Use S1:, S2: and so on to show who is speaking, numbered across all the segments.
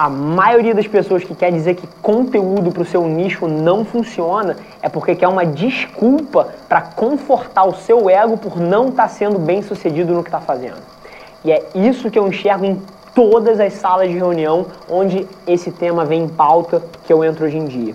S1: A maioria das pessoas que quer dizer que conteúdo para o seu nicho não funciona é porque quer uma desculpa para confortar o seu ego por não estar tá sendo bem sucedido no que está fazendo. E é isso que eu enxergo em todas as salas de reunião onde esse tema vem em pauta que eu entro hoje em dia.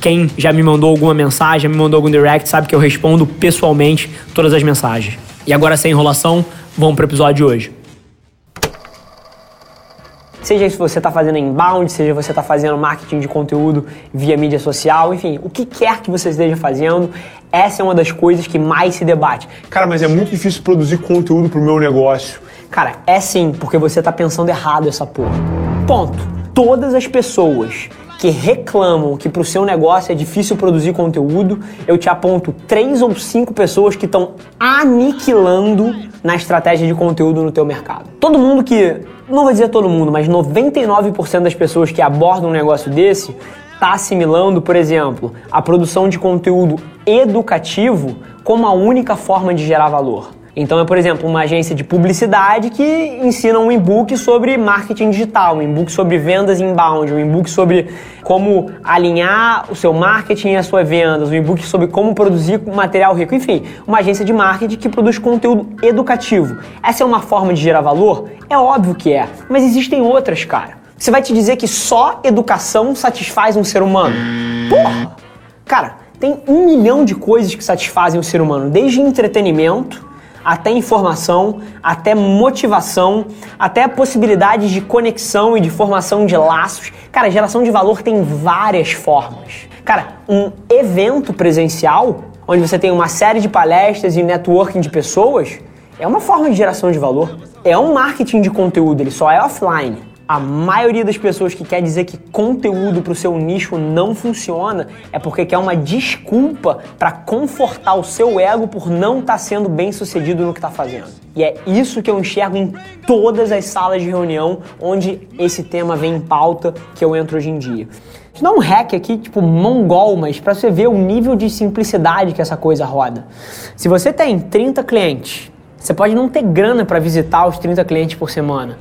S1: Quem já me mandou alguma mensagem, já me mandou algum direct, sabe que eu respondo pessoalmente todas as mensagens. E agora sem enrolação, vamos para o episódio de hoje. Seja se você está fazendo inbound, seja você está fazendo marketing de conteúdo via mídia social, enfim, o que quer que você esteja fazendo, essa é uma das coisas que mais se debate.
S2: Cara, mas é muito difícil produzir conteúdo para o meu negócio.
S1: Cara, é sim, porque você está pensando errado essa porra. Ponto. Todas as pessoas que reclamam que para o seu negócio é difícil produzir conteúdo, eu te aponto três ou cinco pessoas que estão aniquilando na estratégia de conteúdo no teu mercado. Todo mundo que, não vou dizer todo mundo, mas 99% das pessoas que abordam um negócio desse está assimilando, por exemplo, a produção de conteúdo educativo como a única forma de gerar valor. Então é, por exemplo, uma agência de publicidade que ensina um e-book sobre marketing digital, um e-book sobre vendas inbound, um e-book sobre como alinhar o seu marketing e as suas vendas, um e-book sobre como produzir material rico, enfim, uma agência de marketing que produz conteúdo educativo. Essa é uma forma de gerar valor? É óbvio que é, mas existem outras, cara. Você vai te dizer que só educação satisfaz um ser humano? Porra! Cara, tem um milhão de coisas que satisfazem o ser humano, desde entretenimento até informação, até motivação, até possibilidades de conexão e de formação de laços. Cara, geração de valor tem várias formas. Cara, um evento presencial, onde você tem uma série de palestras e networking de pessoas, é uma forma de geração de valor. É um marketing de conteúdo, ele só é offline. A maioria das pessoas que quer dizer que conteúdo para o seu nicho não funciona é porque quer uma desculpa para confortar o seu ego por não estar tá sendo bem sucedido no que está fazendo. E é isso que eu enxergo em todas as salas de reunião onde esse tema vem em pauta que eu entro hoje em dia. Vou dar um hack aqui, tipo mongol, mas para você ver o nível de simplicidade que essa coisa roda. Se você tem 30 clientes, você pode não ter grana para visitar os 30 clientes por semana.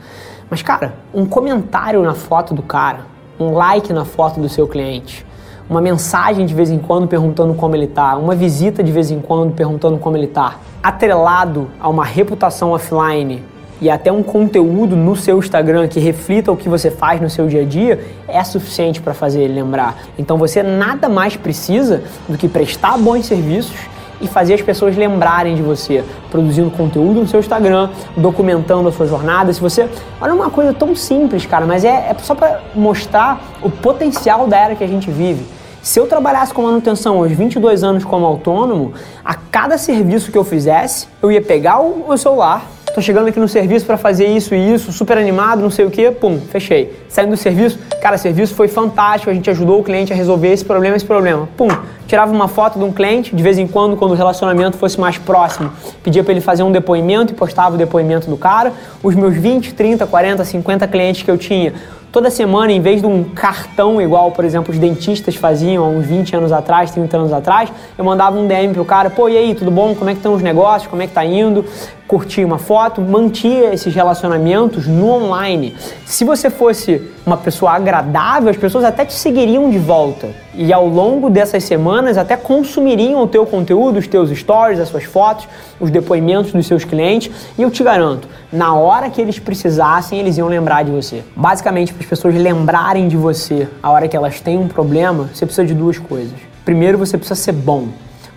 S1: Mas, cara, um comentário na foto do cara, um like na foto do seu cliente, uma mensagem de vez em quando perguntando como ele tá, uma visita de vez em quando perguntando como ele tá, atrelado a uma reputação offline e até um conteúdo no seu Instagram que reflita o que você faz no seu dia a dia, é suficiente para fazer ele lembrar. Então você nada mais precisa do que prestar bons serviços e fazer as pessoas lembrarem de você, produzindo conteúdo no seu Instagram, documentando a sua jornada. Se você. Olha uma coisa tão simples, cara, mas é, é só para mostrar o potencial da era que a gente vive. Se eu trabalhasse com manutenção aos 22 anos como autônomo, a cada serviço que eu fizesse, eu ia pegar o meu celular, tô chegando aqui no serviço para fazer isso e isso, super animado, não sei o que, pum, fechei. Saindo do serviço, cara, serviço foi fantástico, a gente ajudou o cliente a resolver esse problema, esse problema. Pum, tirava uma foto de um cliente, de vez em quando, quando o relacionamento fosse mais próximo, pedia para ele fazer um depoimento e postava o depoimento do cara. Os meus 20, 30, 40, 50 clientes que eu tinha, toda semana, em vez de um cartão igual, por exemplo, os dentistas faziam há uns 20 anos atrás, 30 anos atrás, eu mandava um DM pro cara, pô, e aí, tudo bom? Como é que estão os negócios? Como é que tá indo? Curtia uma foto, mantia esses relacionamentos no online. Se você fosse uma pessoa agradável, as pessoas até te seguiriam de volta. E ao longo dessas semanas até consumiriam o teu conteúdo, os teus stories, as suas fotos, os depoimentos dos seus clientes. E eu te garanto, na hora que eles precisassem, eles iam lembrar de você. Basicamente, para as pessoas lembrarem de você a hora que elas têm um problema, você precisa de duas coisas. Primeiro, você precisa ser bom.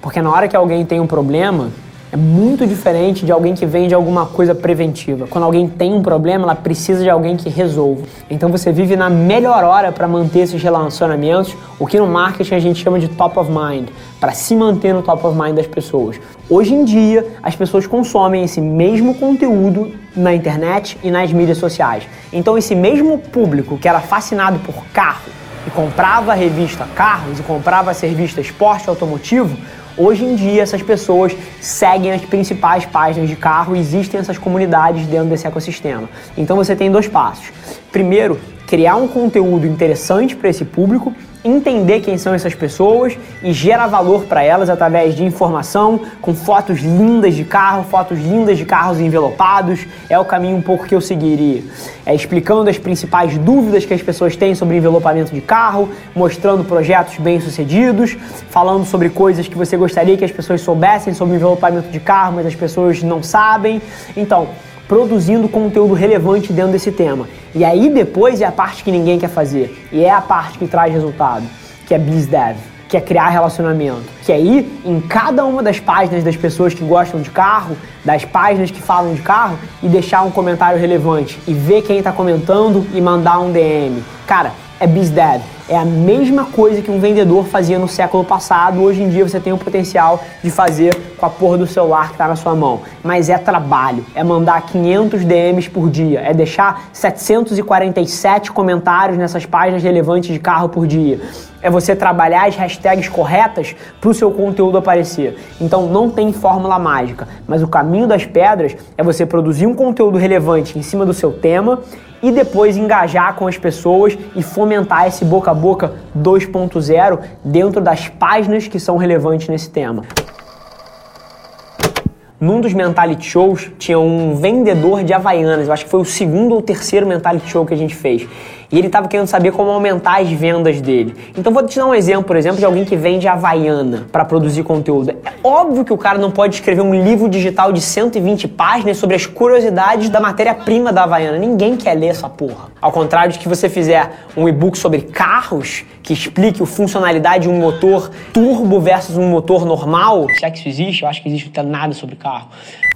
S1: Porque na hora que alguém tem um problema, é muito diferente de alguém que vende alguma coisa preventiva. Quando alguém tem um problema, ela precisa de alguém que resolva. Então você vive na melhor hora para manter esses relacionamentos, o que no marketing a gente chama de top of mind, para se manter no top of mind das pessoas. Hoje em dia, as pessoas consomem esse mesmo conteúdo na internet e nas mídias sociais. Então esse mesmo público que era fascinado por carro, e comprava a revista Carros e comprava a revista Esporte Automotivo, hoje em dia essas pessoas seguem as principais páginas de carro existem essas comunidades dentro desse ecossistema. Então você tem dois passos. Primeiro, criar um conteúdo interessante para esse público entender quem são essas pessoas e gerar valor para elas através de informação, com fotos lindas de carro, fotos lindas de carros envelopados. É o caminho um pouco que eu seguiria. É explicando as principais dúvidas que as pessoas têm sobre envelopamento de carro, mostrando projetos bem-sucedidos, falando sobre coisas que você gostaria que as pessoas soubessem sobre envelopamento de carro, mas as pessoas não sabem. Então, produzindo conteúdo relevante dentro desse tema. E aí depois é a parte que ninguém quer fazer. E é a parte que traz resultado, que é BizDev, que é criar relacionamento. Que é ir em cada uma das páginas das pessoas que gostam de carro, das páginas que falam de carro e deixar um comentário relevante e ver quem está comentando e mandar um DM. Cara, é BizDev. É a mesma coisa que um vendedor fazia no século passado. Hoje em dia você tem o potencial de fazer com a porra do celular que está na sua mão. Mas é trabalho. É mandar 500 DMs por dia. É deixar 747 comentários nessas páginas relevantes de carro por dia. É você trabalhar as hashtags corretas para o seu conteúdo aparecer. Então não tem fórmula mágica. Mas o caminho das pedras é você produzir um conteúdo relevante em cima do seu tema e depois engajar com as pessoas e fomentar esse boca a boca 2.0 dentro das páginas que são relevantes nesse tema. Num dos Mentality Shows tinha um vendedor de Havaianas, eu acho que foi o segundo ou terceiro Mentality Show que a gente fez. E ele estava querendo saber como aumentar as vendas dele. Então vou te dar um exemplo, por exemplo, de alguém que vende Havaiana para produzir conteúdo. É óbvio que o cara não pode escrever um livro digital de 120 páginas sobre as curiosidades da matéria-prima da Havaiana. Ninguém quer ler essa porra. Ao contrário de que você fizer um e-book sobre carros, que explique a funcionalidade de um motor turbo versus um motor normal. Se é que isso existe, eu acho que existe nada sobre carro.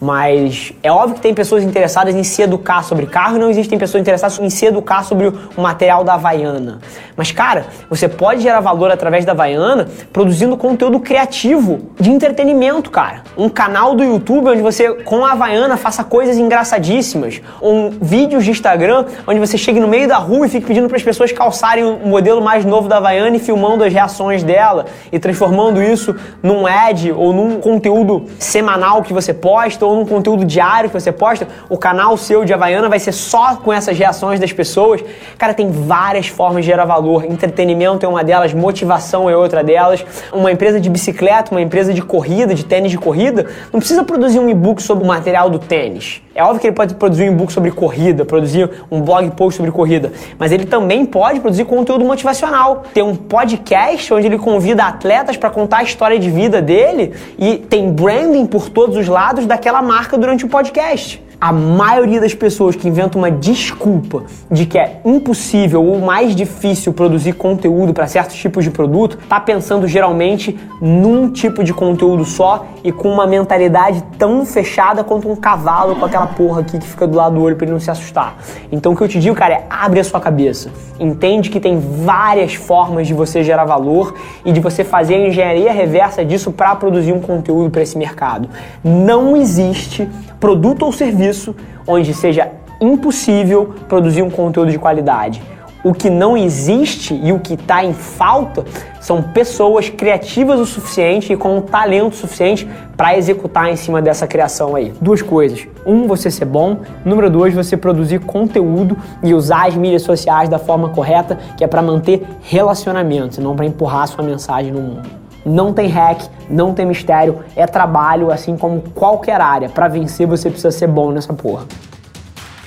S1: Mas é óbvio que tem pessoas interessadas em se educar sobre carro e não existem pessoas interessadas em se educar sobre o material da Havaiana. Mas, cara, você pode gerar valor através da Havaiana produzindo conteúdo criativo de entretenimento, cara. Um canal do YouTube onde você, com a Havaiana, faça coisas engraçadíssimas. Um vídeos de Instagram onde você chegue no meio da rua e fique pedindo para as pessoas calçarem o modelo mais novo da Havaiana e filmando as reações dela e transformando isso num ad ou num conteúdo semanal que você posta ou num conteúdo diário que você posta. O canal seu de Havaiana vai ser só com essas reações das pessoas. Cara, tem várias formas de gerar valor. Entretenimento é uma delas, motivação é outra delas. Uma empresa de bicicleta, uma empresa de corrida, de tênis de corrida, não precisa produzir um e-book sobre o material do tênis. É óbvio que ele pode produzir um e-book sobre corrida, produzir um blog post sobre corrida, mas ele também pode produzir conteúdo motivacional. Ter um podcast onde ele convida atletas para contar a história de vida dele e tem branding por todos os lados daquela marca durante o podcast a maioria das pessoas que inventam uma desculpa de que é impossível ou mais difícil produzir conteúdo para certos tipos de produto, tá pensando geralmente num tipo de conteúdo só e com uma mentalidade tão fechada quanto um cavalo com aquela porra aqui que fica do lado do olho para ele não se assustar. Então o que eu te digo, cara, é abre a sua cabeça. Entende que tem várias formas de você gerar valor e de você fazer a engenharia reversa disso para produzir um conteúdo para esse mercado. Não existe produto ou serviço onde seja impossível produzir um conteúdo de qualidade. O que não existe e o que está em falta são pessoas criativas o suficiente e com um talento suficiente para executar em cima dessa criação aí. Duas coisas. Um, você ser bom. Número dois, você produzir conteúdo e usar as mídias sociais da forma correta, que é para manter relacionamento, não para empurrar sua mensagem no mundo. Não tem hack, não tem mistério, é trabalho assim como qualquer área. Para vencer você precisa ser bom nessa porra.